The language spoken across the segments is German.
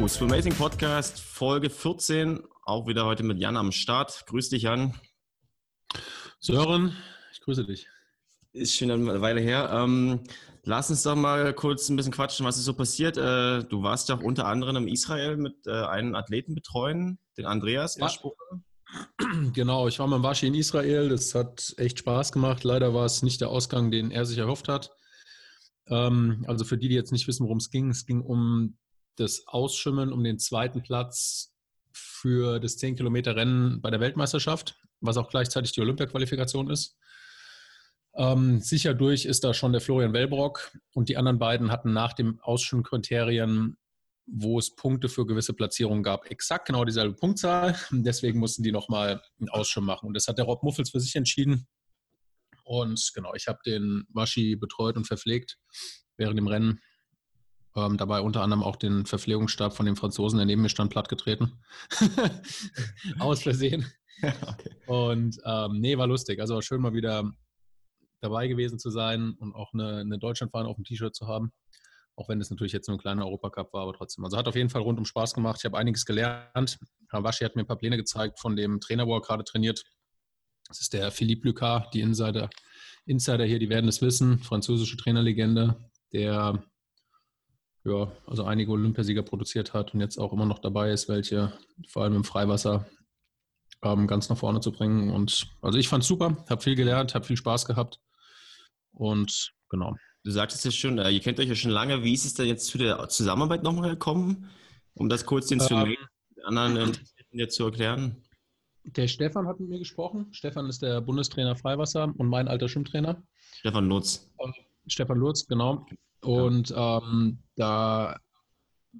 Jo, Swim Amazing Podcast, Folge 14. Auch wieder heute mit Jan am Start. Grüß dich, Jan. Sören, ich grüße dich. Ist schon eine Weile her. Ähm, lass uns doch mal kurz ein bisschen quatschen, was ist so passiert. Äh, du warst ja auch unter anderem in Israel mit äh, einem Athleten betreuen, den Andreas ja. Genau, ich war mit Washi in Israel. Das hat echt Spaß gemacht. Leider war es nicht der Ausgang, den er sich erhofft hat. Ähm, also für die, die jetzt nicht wissen, worum es ging, es ging um das Ausschwimmen um den zweiten Platz für das 10 Kilometer Rennen bei der Weltmeisterschaft, was auch gleichzeitig die Olympia-Qualifikation ist. Ähm, sicher durch ist da schon der Florian Wellbrock und die anderen beiden hatten nach dem Ausschwimmkriterien, wo es Punkte für gewisse Platzierungen gab, exakt genau dieselbe Punktzahl. Deswegen mussten die nochmal einen Ausschwimm machen. Und das hat der Rob Muffels für sich entschieden. Und genau, ich habe den Waschi betreut und verpflegt während dem Rennen. Ähm, dabei unter anderem auch den Verpflegungsstab von dem Franzosen, der neben mir stand, plattgetreten. Aus Versehen. okay. Und ähm, nee, war lustig. Also schön mal wieder dabei gewesen zu sein und auch eine, eine Deutschlandfahne auf dem T-Shirt zu haben. Auch wenn es natürlich jetzt nur ein kleiner Europacup war, aber trotzdem. Also hat auf jeden Fall rundum Spaß gemacht. Ich habe einiges gelernt. Waschi hat mir ein paar Pläne gezeigt von dem Trainer, wo er gerade trainiert. Das ist der Philippe Lucas, die Insider, Insider hier, die werden es wissen, französische Trainerlegende, der ja, also einige Olympiasieger produziert hat und jetzt auch immer noch dabei ist, welche vor allem im Freiwasser ähm, ganz nach vorne zu bringen. Und also ich fand es super, habe viel gelernt, habe viel Spaß gehabt und genau. Du sagtest ja schon, äh, ihr kennt euch ja schon lange. Wie ist es denn jetzt zu der Zusammenarbeit nochmal gekommen? Um das kurz den ähm, anderen jetzt zu erklären. Der Stefan hat mit mir gesprochen. Stefan ist der Bundestrainer Freiwasser und mein alter Schwimmtrainer. Stefan Lutz. Stefan Lutz, genau. Und ähm, da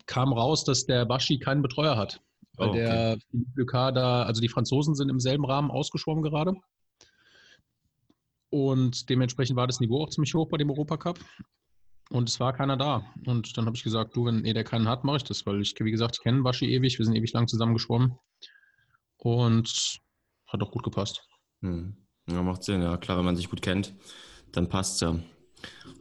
kam raus, dass der Baschi keinen Betreuer hat. Weil oh, okay. der Philippe da, also die Franzosen sind im selben Rahmen ausgeschwommen gerade. Und dementsprechend war das Niveau auch ziemlich hoch bei dem Europacup. Und es war keiner da. Und dann habe ich gesagt, du, wenn eh der keinen hat, mache ich das, weil ich, wie gesagt, ich kenne Baschi ewig, wir sind ewig lang zusammen geschwommen. Und hat auch gut gepasst. Hm. Ja, macht Sinn, ja. Klar, wenn man sich gut kennt, dann passt es ja.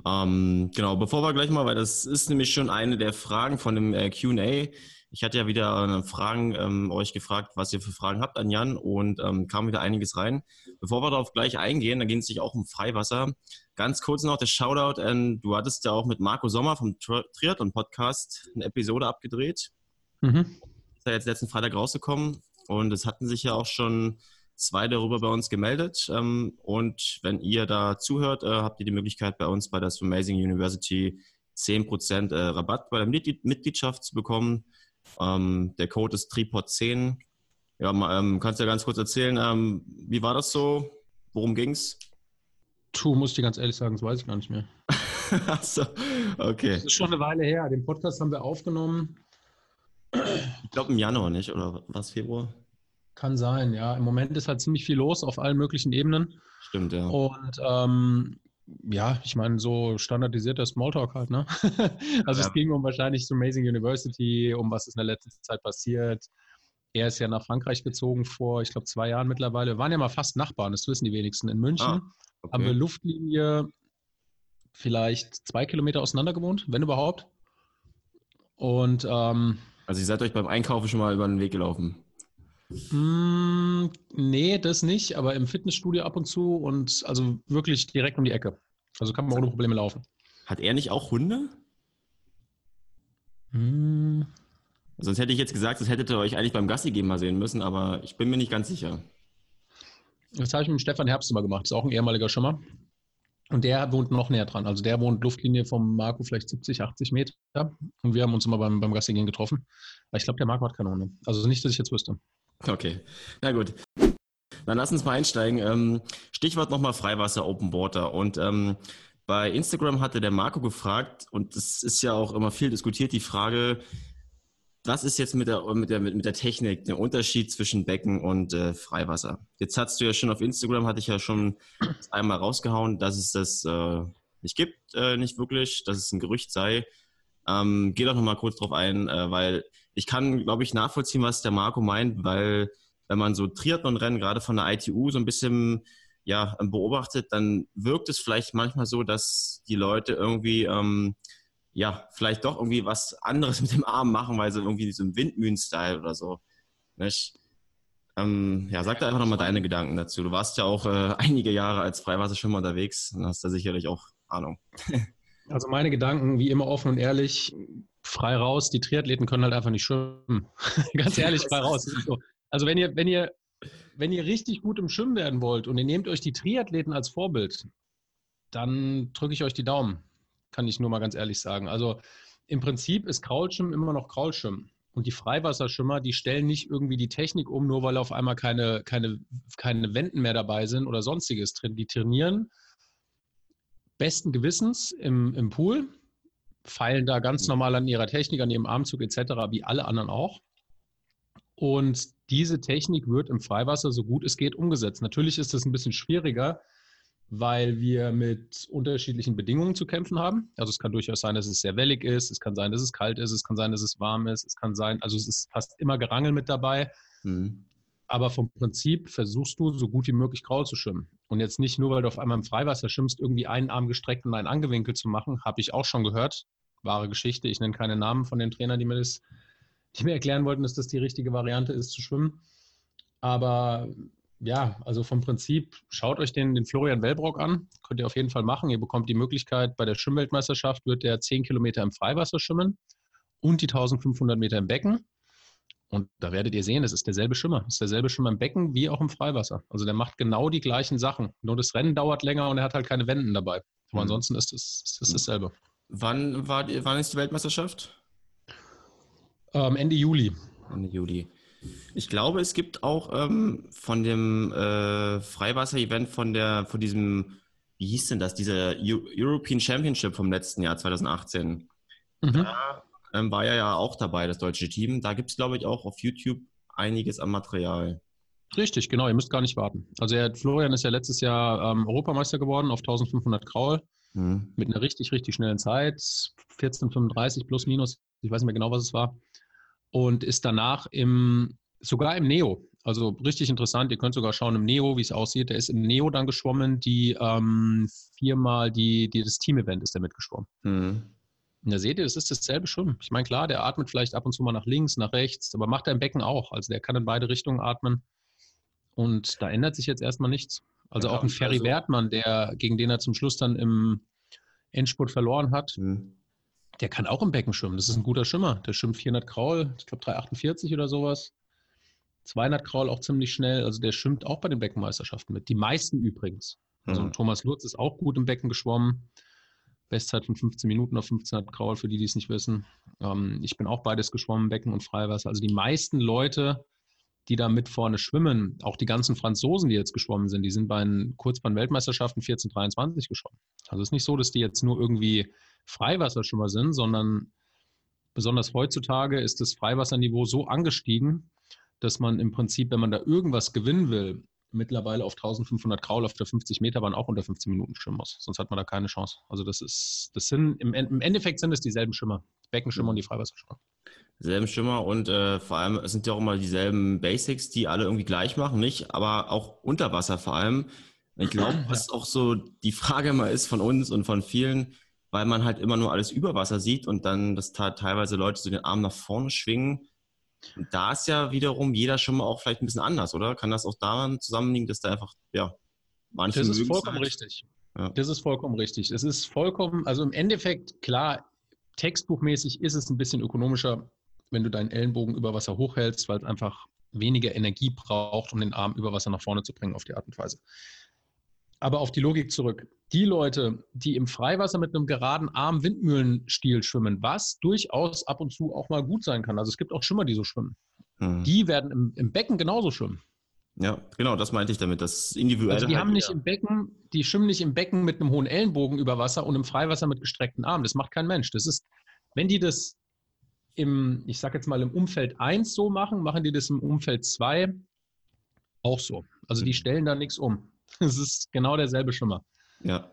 Ähm, genau, bevor wir gleich mal, weil das ist nämlich schon eine der Fragen von dem äh, QA. Ich hatte ja wieder äh, Fragen ähm, euch gefragt, was ihr für Fragen habt an Jan und ähm, kam wieder einiges rein. Bevor wir darauf gleich eingehen, da geht es sich auch um Freiwasser. Ganz kurz noch der Shoutout, an, du hattest ja auch mit Marco Sommer vom Triathlon Podcast eine Episode abgedreht. Mhm. Ist ja jetzt letzten Freitag rausgekommen und es hatten sich ja auch schon zwei darüber bei uns gemeldet. Ähm, und wenn ihr da zuhört, äh, habt ihr die Möglichkeit bei uns bei der Amazing University 10% äh, Rabatt bei der Mitgliedschaft zu bekommen. Ähm, der Code ist Tripod10. Ja, ähm, kannst du ja ganz kurz erzählen, wie war das so? Worum ging's? Tu, muss ich dir ganz ehrlich sagen, das weiß ich gar nicht mehr. Achso, okay. Das ist schon eine Weile her. Den Podcast haben wir aufgenommen. Ich glaube im Januar nicht, oder was, Februar? Kann sein, ja. Im Moment ist halt ziemlich viel los auf allen möglichen Ebenen. Stimmt, ja. Und ähm, ja, ich meine, so standardisierter Smalltalk halt, ne? also ja. es ging um wahrscheinlich so Amazing University, um was ist in der letzten Zeit passiert. Er ist ja nach Frankreich gezogen vor, ich glaube, zwei Jahren mittlerweile. Wir waren ja mal fast Nachbarn, das wissen die wenigsten. In München ah, okay. haben wir Luftlinie vielleicht zwei Kilometer auseinander gewohnt, wenn überhaupt. Und ähm, also ihr seid euch beim Einkaufen schon mal über den Weg gelaufen. Mm, nee, das nicht, aber im Fitnessstudio ab und zu und also wirklich direkt um die Ecke. Also kann man ohne Probleme laufen. Hat er nicht auch Hunde? Mm. Sonst hätte ich jetzt gesagt, das hättet ihr euch eigentlich beim Gassi gehen mal sehen müssen, aber ich bin mir nicht ganz sicher. Das habe ich mit Stefan Herbst immer gemacht. Das ist auch ein ehemaliger Schimmer. Und der wohnt noch näher dran. Also der wohnt Luftlinie vom Marco vielleicht 70, 80 Meter. Und wir haben uns immer beim, beim Gassi gehen getroffen. Aber ich glaube, der Marco hat keine Hunde. Also nicht, dass ich jetzt wüsste. Okay, na gut. Dann lass uns mal einsteigen. Ähm, Stichwort nochmal Freiwasser Open Water. Und ähm, bei Instagram hatte der Marco gefragt, und das ist ja auch immer viel diskutiert, die Frage, was ist jetzt mit der, mit der, mit der Technik, der Unterschied zwischen Becken und äh, Freiwasser? Jetzt hast du ja schon auf Instagram, hatte ich ja schon einmal rausgehauen, dass es das äh, nicht gibt, äh, nicht wirklich, dass es ein Gerücht sei. Ähm, geh doch nochmal kurz drauf ein, äh, weil ich kann, glaube ich, nachvollziehen, was der Marco meint, weil wenn man so Triathlon-Rennen gerade von der ITU so ein bisschen ja, beobachtet, dann wirkt es vielleicht manchmal so, dass die Leute irgendwie ähm, ja, vielleicht doch irgendwie was anderes mit dem Arm machen, weil sie irgendwie so im Windmühlen-Style oder so. Nicht? Ähm, ja, sag da einfach nochmal deine Gedanken dazu. Du warst ja auch äh, einige Jahre als Freiwasserschwimmer unterwegs und hast da sicherlich auch Ahnung. Also meine Gedanken, wie immer offen und ehrlich, frei raus. Die Triathleten können halt einfach nicht schwimmen. Ganz ehrlich, frei raus. So. Also wenn ihr, wenn ihr, wenn ihr richtig gut im Schwimmen werden wollt und ihr nehmt euch die Triathleten als Vorbild, dann drücke ich euch die Daumen. Kann ich nur mal ganz ehrlich sagen. Also im Prinzip ist Kraulschwimmen immer noch Kraulschwimmen. Und die Freiwasserschwimmer, die stellen nicht irgendwie die Technik um, nur weil auf einmal keine, keine, keine Wenden mehr dabei sind oder sonstiges. Die trainieren besten Gewissens im, im Pool, feilen da ganz mhm. normal an ihrer Technik, an ihrem Armzug etc., wie alle anderen auch. Und diese Technik wird im Freiwasser so gut es geht umgesetzt. Natürlich ist es ein bisschen schwieriger, weil wir mit unterschiedlichen Bedingungen zu kämpfen haben. Also es kann durchaus sein, dass es sehr wellig ist, es kann sein, dass es kalt ist, es kann sein, dass es warm ist, es kann sein, also es ist fast immer Gerangel mit dabei. Mhm. Aber vom Prinzip versuchst du, so gut wie möglich grau zu schwimmen. Und jetzt nicht nur, weil du auf einmal im Freiwasser schwimmst, irgendwie einen Arm gestreckt und einen angewinkelt zu machen, habe ich auch schon gehört. Wahre Geschichte. Ich nenne keine Namen von den Trainern, die mir das, die mir erklären wollten, dass das die richtige Variante ist zu schwimmen. Aber ja, also vom Prinzip, schaut euch den, den Florian Wellbrock an. Könnt ihr auf jeden Fall machen. Ihr bekommt die Möglichkeit, bei der Schwimmweltmeisterschaft wird der 10 Kilometer im Freiwasser schwimmen und die 1500 Meter im Becken. Und da werdet ihr sehen, das ist derselbe Schimmer. Das ist derselbe Schimmer im Becken wie auch im Freiwasser. Also der macht genau die gleichen Sachen. Nur das Rennen dauert länger und er hat halt keine Wenden dabei. Aber mhm. ansonsten ist es ist, ist dasselbe. Wann, war die, wann ist die Weltmeisterschaft? Ähm, Ende Juli. Ende Juli. Ich glaube, es gibt auch ähm, von dem äh, Freiwasser-Event von der, von diesem, wie hieß denn das, dieser European Championship vom letzten Jahr 2018. Mhm. Da ähm, war ja ja auch dabei, das deutsche Team. Da gibt es, glaube ich, auch auf YouTube einiges an Material. Richtig, genau. Ihr müsst gar nicht warten. Also er, Florian ist ja letztes Jahr ähm, Europameister geworden auf 1500 Kraul mhm. mit einer richtig, richtig schnellen Zeit. 14,35 plus minus. Ich weiß nicht mehr genau, was es war. Und ist danach im, sogar im Neo. Also richtig interessant. Ihr könnt sogar schauen im Neo, wie es aussieht. Der ist im Neo dann geschwommen. Die ähm, viermal die, die, das Team-Event ist er mitgeschwommen. Mhm. Da seht ihr, das ist dasselbe schon. Ich meine, klar, der atmet vielleicht ab und zu mal nach links, nach rechts, aber macht er im Becken auch. Also der kann in beide Richtungen atmen. Und da ändert sich jetzt erstmal nichts. Also ja, auch ein Ferry also, Wertmann, der, gegen den er zum Schluss dann im Endspurt verloren hat, mhm. der kann auch im Becken schwimmen. Das ist ein guter Schimmer. Der schwimmt 400 Kraul, ich glaube 348 oder sowas. 200 Kraul auch ziemlich schnell. Also der schwimmt auch bei den Beckenmeisterschaften mit. Die meisten übrigens. Also mhm. Thomas Lutz ist auch gut im Becken geschwommen. Bestzeit von 15 Minuten auf 1500 Kraul, für die, die es nicht wissen. Ähm, ich bin auch beides geschwommen, Becken und Freiwasser. Also die meisten Leute, die da mit vorne schwimmen, auch die ganzen Franzosen, die jetzt geschwommen sind, die sind bei den Kurzbahn-Weltmeisterschaften 1423 geschwommen. Also es ist nicht so, dass die jetzt nur irgendwie Freiwasserschwimmer sind, sondern besonders heutzutage ist das Freiwasserniveau so angestiegen, dass man im Prinzip, wenn man da irgendwas gewinnen will, mittlerweile auf 1500 Kraul auf der 50 Meter Bahn auch unter 15 Minuten schwimmen muss. Sonst hat man da keine Chance. Also das ist, das sind, im, im Endeffekt sind es dieselben Schimmer. Beckenschimmer und die Freiwasserschimmer. Selben Schimmer und äh, vor allem sind ja auch immer dieselben Basics, die alle irgendwie gleich machen, nicht? Aber auch unter Wasser vor allem. Ich glaube, was auch so die Frage immer ist von uns und von vielen, weil man halt immer nur alles über Wasser sieht und dann, dass teilweise Leute so den Arm nach vorne schwingen und da ist ja wiederum jeder schon mal auch vielleicht ein bisschen anders, oder? Kann das auch daran zusammenliegen, dass da einfach, ja, manche. Das ist vollkommen halt. richtig. Ja. Das ist vollkommen richtig. Es ist vollkommen, also im Endeffekt, klar, textbuchmäßig ist es ein bisschen ökonomischer, wenn du deinen Ellenbogen über Wasser hochhältst, weil es einfach weniger Energie braucht, um den Arm über Wasser nach vorne zu bringen auf die Art und Weise. Aber auf die Logik zurück. Die Leute, die im Freiwasser mit einem geraden Arm Windmühlenstil schwimmen, was durchaus ab und zu auch mal gut sein kann. Also es gibt auch Schwimmer, die so schwimmen. Mhm. Die werden im, im, Becken genauso schwimmen. Ja, genau, das meinte ich damit. Das individuell. Also die halt haben nicht im Becken, die schwimmen nicht im Becken mit einem hohen Ellenbogen über Wasser und im Freiwasser mit gestreckten Armen. Das macht kein Mensch. Das ist, wenn die das im, ich sag jetzt mal, im Umfeld 1 so machen, machen die das im Umfeld 2 auch so. Also die mhm. stellen da nichts um. Es ist genau derselbe Schimmer. Ja.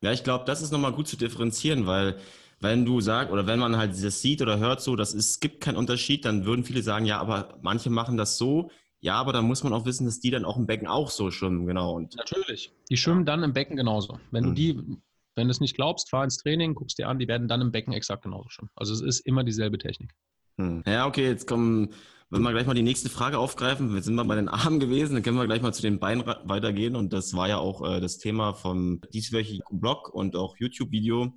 Ja, ich glaube, das ist nochmal gut zu differenzieren, weil wenn du sagst, oder wenn man halt das sieht oder hört so, dass es gibt keinen Unterschied, dann würden viele sagen, ja, aber manche machen das so. Ja, aber dann muss man auch wissen, dass die dann auch im Becken auch so schwimmen, genau. Und Natürlich. Die schwimmen dann im Becken genauso. Wenn mhm. du die, Wenn du es nicht glaubst, fahr ins Training, guckst dir an, die werden dann im Becken exakt genauso schwimmen. Also es ist immer dieselbe Technik. Hm. Ja, okay, jetzt kommen, wenn wir gleich mal die nächste Frage aufgreifen, wir sind mal bei den Armen gewesen, dann können wir gleich mal zu den Beinen weitergehen und das war ja auch äh, das Thema vom dieswöchigen Blog und auch YouTube-Video.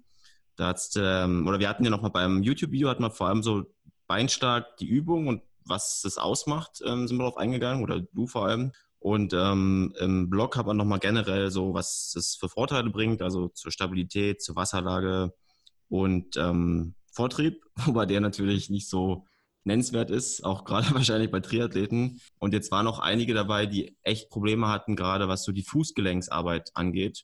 Da hat's, ähm, oder wir hatten ja noch mal beim YouTube-Video hatten wir vor allem so beinstark die Übung und was das ausmacht, ähm, sind wir darauf eingegangen oder du vor allem. Und ähm, im Blog hat man nochmal generell so, was es für Vorteile bringt, also zur Stabilität, zur Wasserlage und ähm, Vortrieb, wobei der natürlich nicht so nennenswert ist, auch gerade wahrscheinlich bei Triathleten. Und jetzt waren noch einige dabei, die echt Probleme hatten, gerade was so die Fußgelenksarbeit angeht.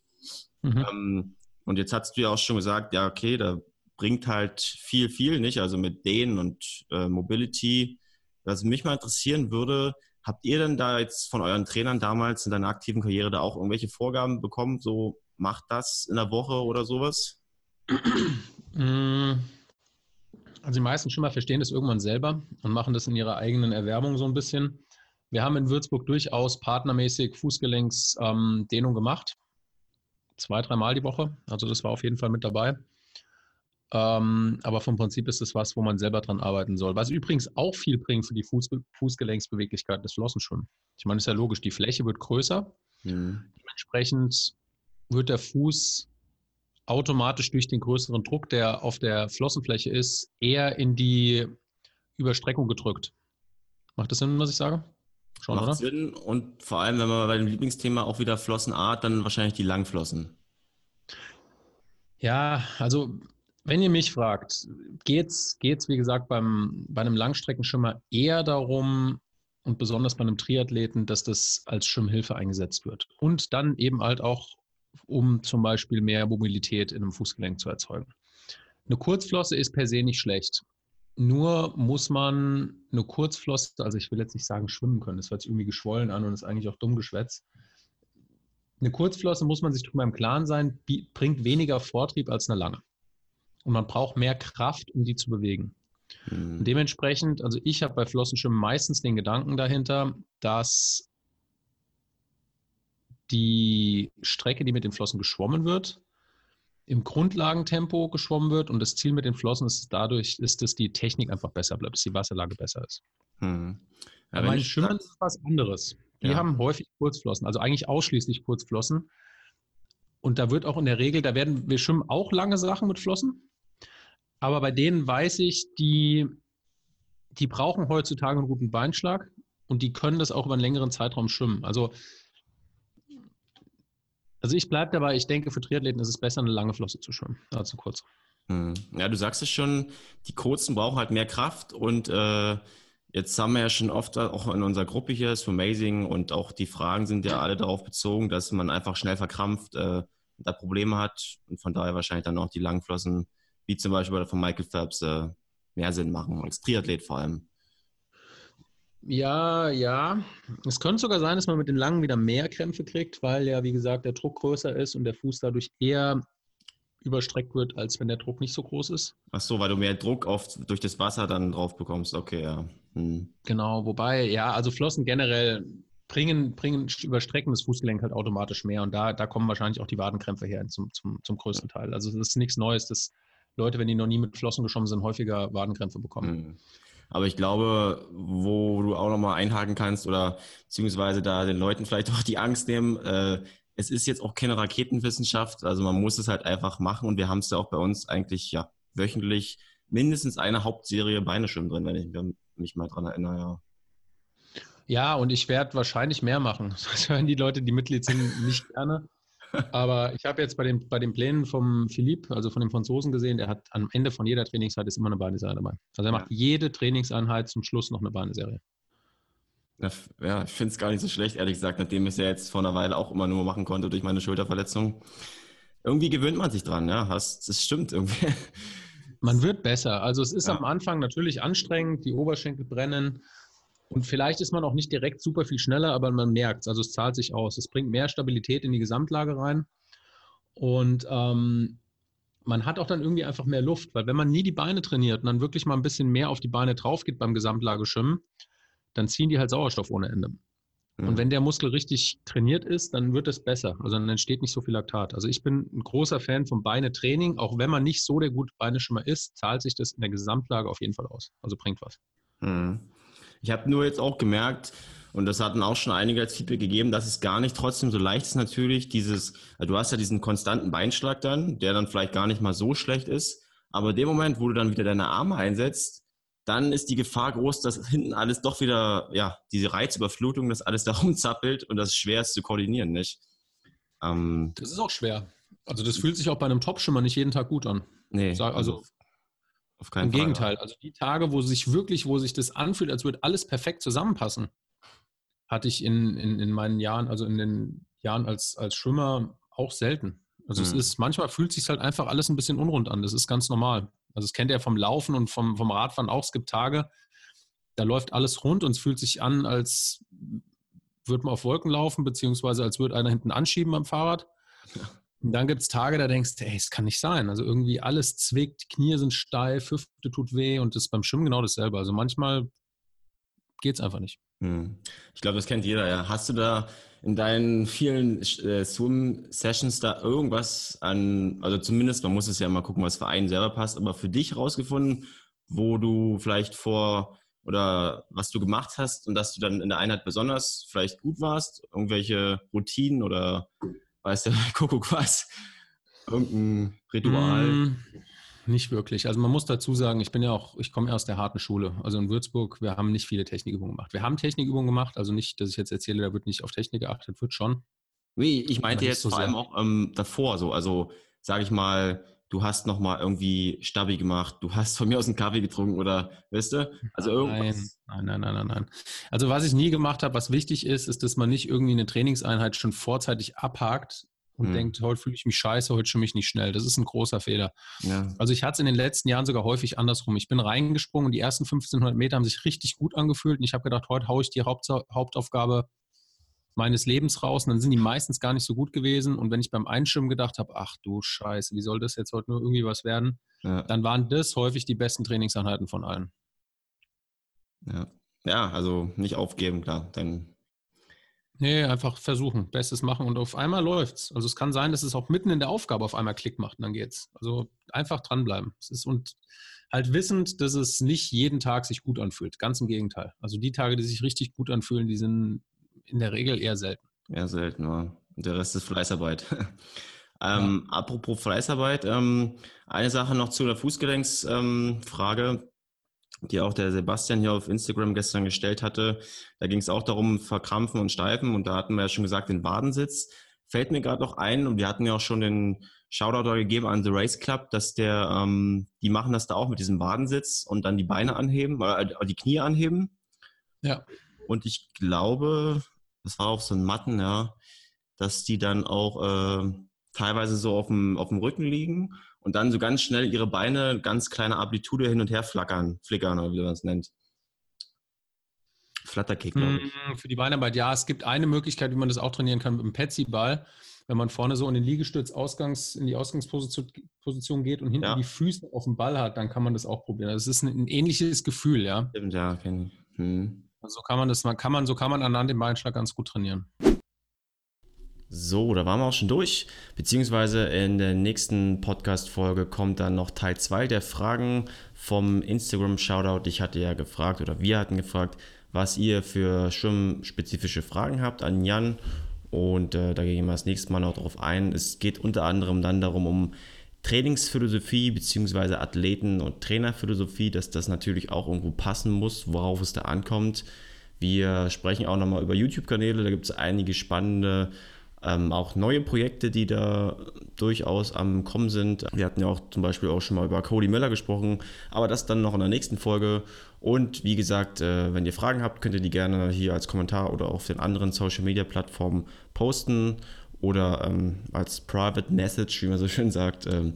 Mhm. Ähm, und jetzt hast du ja auch schon gesagt, ja, okay, da bringt halt viel, viel, nicht? Also mit Dehnen und äh, Mobility. Was mich mal interessieren würde, habt ihr denn da jetzt von euren Trainern damals in deiner aktiven Karriere da auch irgendwelche Vorgaben bekommen? So, macht das in der Woche oder sowas? Also die meisten Schwimmer verstehen das irgendwann selber und machen das in ihrer eigenen Erwärmung so ein bisschen. Wir haben in Würzburg durchaus partnermäßig Fußgelenksdehnung ähm, gemacht. Zwei, dreimal die Woche. Also das war auf jeden Fall mit dabei. Ähm, aber vom Prinzip ist es was, wo man selber dran arbeiten soll. Was übrigens auch viel bringt für die Fuß Fußgelenksbeweglichkeit des Flossenschwimmen. Ich meine, ist ja logisch, die Fläche wird größer. Mhm. Dementsprechend wird der Fuß automatisch durch den größeren Druck, der auf der Flossenfläche ist, eher in die Überstreckung gedrückt. Macht das Sinn, was ich sage? Schon, Macht oder? Sinn und vor allem, wenn wir bei dem Lieblingsthema auch wieder Flossenart, dann wahrscheinlich die Langflossen. Ja, also wenn ihr mich fragt, geht es, wie gesagt, beim, bei einem Langstreckenschwimmer eher darum, und besonders bei einem Triathleten, dass das als Schwimmhilfe eingesetzt wird. Und dann eben halt auch um zum Beispiel mehr Mobilität in einem Fußgelenk zu erzeugen. Eine Kurzflosse ist per se nicht schlecht. Nur muss man eine Kurzflosse, also ich will jetzt nicht sagen schwimmen können, das hört sich irgendwie geschwollen an und ist eigentlich auch dumm geschwätzt. Eine Kurzflosse muss man sich darüber im Klaren sein, bringt weniger Vortrieb als eine lange. Und man braucht mehr Kraft, um die zu bewegen. Mhm. Dementsprechend, also ich habe bei Flossenschwimmen meistens den Gedanken dahinter, dass die Strecke, die mit den Flossen geschwommen wird, im Grundlagentempo geschwommen wird und das Ziel mit den Flossen ist dadurch, ist, dass die Technik einfach besser bleibt, dass die Wasserlage besser ist. Hm. Ja, Schwimmen ist was anderes. Die ja. haben häufig Kurzflossen, also eigentlich ausschließlich Kurzflossen. Und da wird auch in der Regel, da werden wir schwimmen auch lange Sachen mit Flossen. Aber bei denen weiß ich, die, die brauchen heutzutage einen guten Beinschlag und die können das auch über einen längeren Zeitraum schwimmen. Also also ich bleibe dabei, ich denke, für Triathleten ist es besser, eine lange Flosse zu schwimmen, eine kurze. Hm. Ja, du sagst es schon, die kurzen brauchen halt mehr Kraft und äh, jetzt haben wir ja schon oft auch in unserer Gruppe hier, ist Amazing und auch die Fragen sind ja alle darauf bezogen, dass man einfach schnell verkrampft, äh, da Probleme hat und von daher wahrscheinlich dann auch die Langflossen, wie zum Beispiel von Michael Phelps, äh, mehr Sinn machen, als Triathlet vor allem. Ja, ja. Es könnte sogar sein, dass man mit den langen wieder mehr Krämpfe kriegt, weil ja, wie gesagt, der Druck größer ist und der Fuß dadurch eher überstreckt wird, als wenn der Druck nicht so groß ist. Ach so, weil du mehr Druck auf, durch das Wasser dann drauf bekommst. Okay, ja. Hm. Genau, wobei, ja, also Flossen generell bringen, bringen überstrecken das Fußgelenk halt automatisch mehr und da, da kommen wahrscheinlich auch die Wadenkrämpfe her zum, zum, zum größten Teil. Also das ist nichts Neues, dass Leute, wenn die noch nie mit Flossen geschwommen sind, häufiger Wadenkrämpfe bekommen. Hm. Aber ich glaube, wo du auch nochmal einhaken kannst oder beziehungsweise da den Leuten vielleicht auch die Angst nehmen, äh, es ist jetzt auch keine Raketenwissenschaft, also man muss es halt einfach machen und wir haben es ja auch bei uns eigentlich ja wöchentlich mindestens eine Hauptserie Beine schwimmen drin, wenn ich mich mal dran erinnere, ja. Ja, und ich werde wahrscheinlich mehr machen. Das hören die Leute, die Mitglied sind, nicht gerne. Aber ich habe jetzt bei den, bei den Plänen vom Philipp, also von dem Franzosen gesehen, der hat am Ende von jeder Trainingseinheit ist immer eine Beineserie dabei. Also er macht jede Trainingseinheit zum Schluss noch eine Beineserie. Ja, ich finde es gar nicht so schlecht, ehrlich gesagt, nachdem ich es ja jetzt vor einer Weile auch immer nur machen konnte durch meine Schulterverletzung. Irgendwie gewöhnt man sich dran, ja. Das stimmt irgendwie. Man wird besser. Also es ist ja. am Anfang natürlich anstrengend, die Oberschenkel brennen. Und vielleicht ist man auch nicht direkt super viel schneller, aber man merkt es. Also es zahlt sich aus. Es bringt mehr Stabilität in die Gesamtlage rein. Und ähm, man hat auch dann irgendwie einfach mehr Luft, weil wenn man nie die Beine trainiert und dann wirklich mal ein bisschen mehr auf die Beine drauf geht beim Gesamtlageschwimmen, dann ziehen die halt Sauerstoff ohne Ende. Und wenn der Muskel richtig trainiert ist, dann wird es besser. Also dann entsteht nicht so viel Laktat. Also ich bin ein großer Fan vom Beinetraining. Auch wenn man nicht so der gute Beineschimmer ist, zahlt sich das in der Gesamtlage auf jeden Fall aus. Also bringt was. Mhm. Ich habe nur jetzt auch gemerkt, und das hatten auch schon einige als Feedback gegeben, dass es gar nicht trotzdem so leicht ist natürlich, dieses, also du hast ja diesen konstanten Beinschlag dann, der dann vielleicht gar nicht mal so schlecht ist, aber in dem Moment, wo du dann wieder deine Arme einsetzt, dann ist die Gefahr groß, dass hinten alles doch wieder, ja, diese Reizüberflutung, dass alles da rumzappelt und das schwer ist zu koordinieren, nicht? Ähm, das ist auch schwer. Also das fühlt sich auch bei einem Top-Schimmer nicht jeden Tag gut an. Nee. also, also auf keinen Im Fall. Gegenteil. Also die Tage, wo sich wirklich, wo sich das anfühlt, als würde alles perfekt zusammenpassen, hatte ich in, in, in meinen Jahren, also in den Jahren als, als Schwimmer auch selten. Also mhm. es ist, manchmal fühlt sich halt einfach alles ein bisschen unrund an. Das ist ganz normal. Also es kennt ihr vom Laufen und vom, vom Radfahren auch. Es gibt Tage, da läuft alles rund und es fühlt sich an, als würde man auf Wolken laufen, beziehungsweise als würde einer hinten anschieben am Fahrrad. Und dann gibt es Tage, da denkst du, ey, es kann nicht sein. Also irgendwie alles zwickt, Knie sind steif, Hüfte tut weh und das ist beim Schwimmen genau dasselbe. Also manchmal geht es einfach nicht. Hm. Ich glaube, das kennt jeder, ja. Hast du da in deinen vielen äh, Swim-Sessions da irgendwas an, also zumindest, man muss es ja mal gucken, was für einen selber passt, aber für dich rausgefunden, wo du vielleicht vor oder was du gemacht hast und dass du dann in der Einheit besonders vielleicht gut warst? Irgendwelche Routinen oder weiß der Kuckuck was? Irgendein Ritual? Mm. Nicht wirklich. Also man muss dazu sagen, ich bin ja auch, ich komme aus der harten Schule. Also in Würzburg, wir haben nicht viele Technikübungen gemacht. Wir haben Technikübungen gemacht, also nicht, dass ich jetzt erzähle, da wird nicht auf Technik geachtet, wird schon. Nee, ich meinte jetzt so vor allem auch ähm, davor so. Also sage ich mal, du hast noch mal irgendwie Stabi gemacht, du hast von mir aus einen Kaffee getrunken oder, weißt du? Also irgendwas. Nein, nein, nein, nein, nein. Also was ich nie gemacht habe, was wichtig ist, ist, dass man nicht irgendwie eine Trainingseinheit schon vorzeitig abhakt, und hm. denkt, heute fühle ich mich scheiße, heute schwimme ich nicht schnell. Das ist ein großer Fehler. Ja. Also ich hatte es in den letzten Jahren sogar häufig andersrum. Ich bin reingesprungen und die ersten 1500 Meter haben sich richtig gut angefühlt und ich habe gedacht, heute haue ich die Haupt Hauptaufgabe meines Lebens raus und dann sind die meistens gar nicht so gut gewesen und wenn ich beim Einschwimmen gedacht habe, ach du Scheiße, wie soll das jetzt heute nur irgendwie was werden, ja. dann waren das häufig die besten Trainingseinheiten von allen. Ja, ja also nicht aufgeben, klar. Dann Nee, einfach versuchen, Bestes machen und auf einmal läuft's. Also es kann sein, dass es auch mitten in der Aufgabe auf einmal Klick macht und dann geht's. Also einfach dranbleiben. Es ist und halt wissend, dass es nicht jeden Tag sich gut anfühlt. Ganz im Gegenteil. Also die Tage, die sich richtig gut anfühlen, die sind in der Regel eher selten. Eher selten, ja. Und der Rest ist Fleißarbeit. ähm, ja. Apropos Fleißarbeit, ähm, eine Sache noch zu der Fußgelenksfrage. Ähm, die auch der Sebastian hier auf Instagram gestern gestellt hatte. Da ging es auch darum, verkrampfen und steifen. Und da hatten wir ja schon gesagt, den Wadensitz. Fällt mir gerade noch ein, und wir hatten ja auch schon den Shoutout gegeben an The Race Club, dass der, ähm, die machen das da auch mit diesem Wadensitz und dann die Beine anheben, äh, die Knie anheben. Ja. Und ich glaube, das war auf so einen Matten, ja, dass die dann auch äh, teilweise so auf dem, auf dem Rücken liegen und dann so ganz schnell ihre Beine ganz kleine Amplitude hin und her flackern, flickern oder wie man es nennt. Flatterkick, glaube ich. Hm, für die Beinarbeit, ja, es gibt eine Möglichkeit, wie man das auch trainieren kann mit dem Petsy-Ball. Wenn man vorne so in den Liegestütz Ausgangs, in die Ausgangsposition geht und hinten ja. die Füße auf dem Ball hat, dann kann man das auch probieren. Das ist ein, ein ähnliches Gefühl, ja. Stimmt, ja, kenne ich. Hm. So kann man das, man kann man, so kann man anhand dem Beinschlag ganz gut trainieren. So, da waren wir auch schon durch. Beziehungsweise in der nächsten Podcast-Folge kommt dann noch Teil 2 der Fragen vom Instagram-Shoutout. Ich hatte ja gefragt oder wir hatten gefragt, was ihr für schwimmspezifische Fragen habt an Jan. Und äh, da gehen wir das nächste Mal noch drauf ein. Es geht unter anderem dann darum, um Trainingsphilosophie beziehungsweise Athleten- und Trainerphilosophie, dass das natürlich auch irgendwo passen muss, worauf es da ankommt. Wir sprechen auch nochmal über YouTube-Kanäle, da gibt es einige spannende ähm, auch neue Projekte, die da durchaus am Kommen sind. Wir hatten ja auch zum Beispiel auch schon mal über Cody Miller gesprochen, aber das dann noch in der nächsten Folge. Und wie gesagt, äh, wenn ihr Fragen habt, könnt ihr die gerne hier als Kommentar oder auf den anderen Social Media Plattformen posten oder ähm, als Private Message, wie man so schön sagt. Ähm,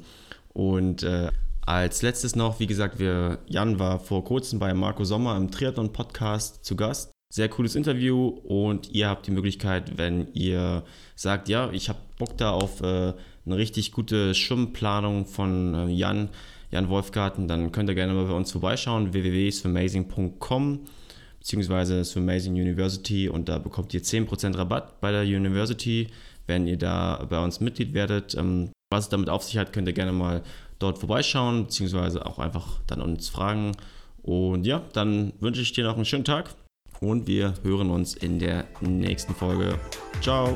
und äh, als letztes noch, wie gesagt, wir, Jan war vor kurzem bei Marco Sommer im Triathlon Podcast zu Gast. Sehr cooles Interview und ihr habt die Möglichkeit, wenn ihr sagt, ja, ich habe Bock da auf äh, eine richtig gute Schwimmplanung von äh, Jan, Jan Wolfgarten, dann könnt ihr gerne mal bei uns vorbeischauen, www.amazing.com beziehungsweise Amazing University und da bekommt ihr 10% Rabatt bei der University, wenn ihr da bei uns Mitglied werdet. Ähm, was es damit auf sich hat, könnt ihr gerne mal dort vorbeischauen, beziehungsweise auch einfach dann uns fragen. Und ja, dann wünsche ich dir noch einen schönen Tag und wir hören uns in der nächsten Folge. Ciao!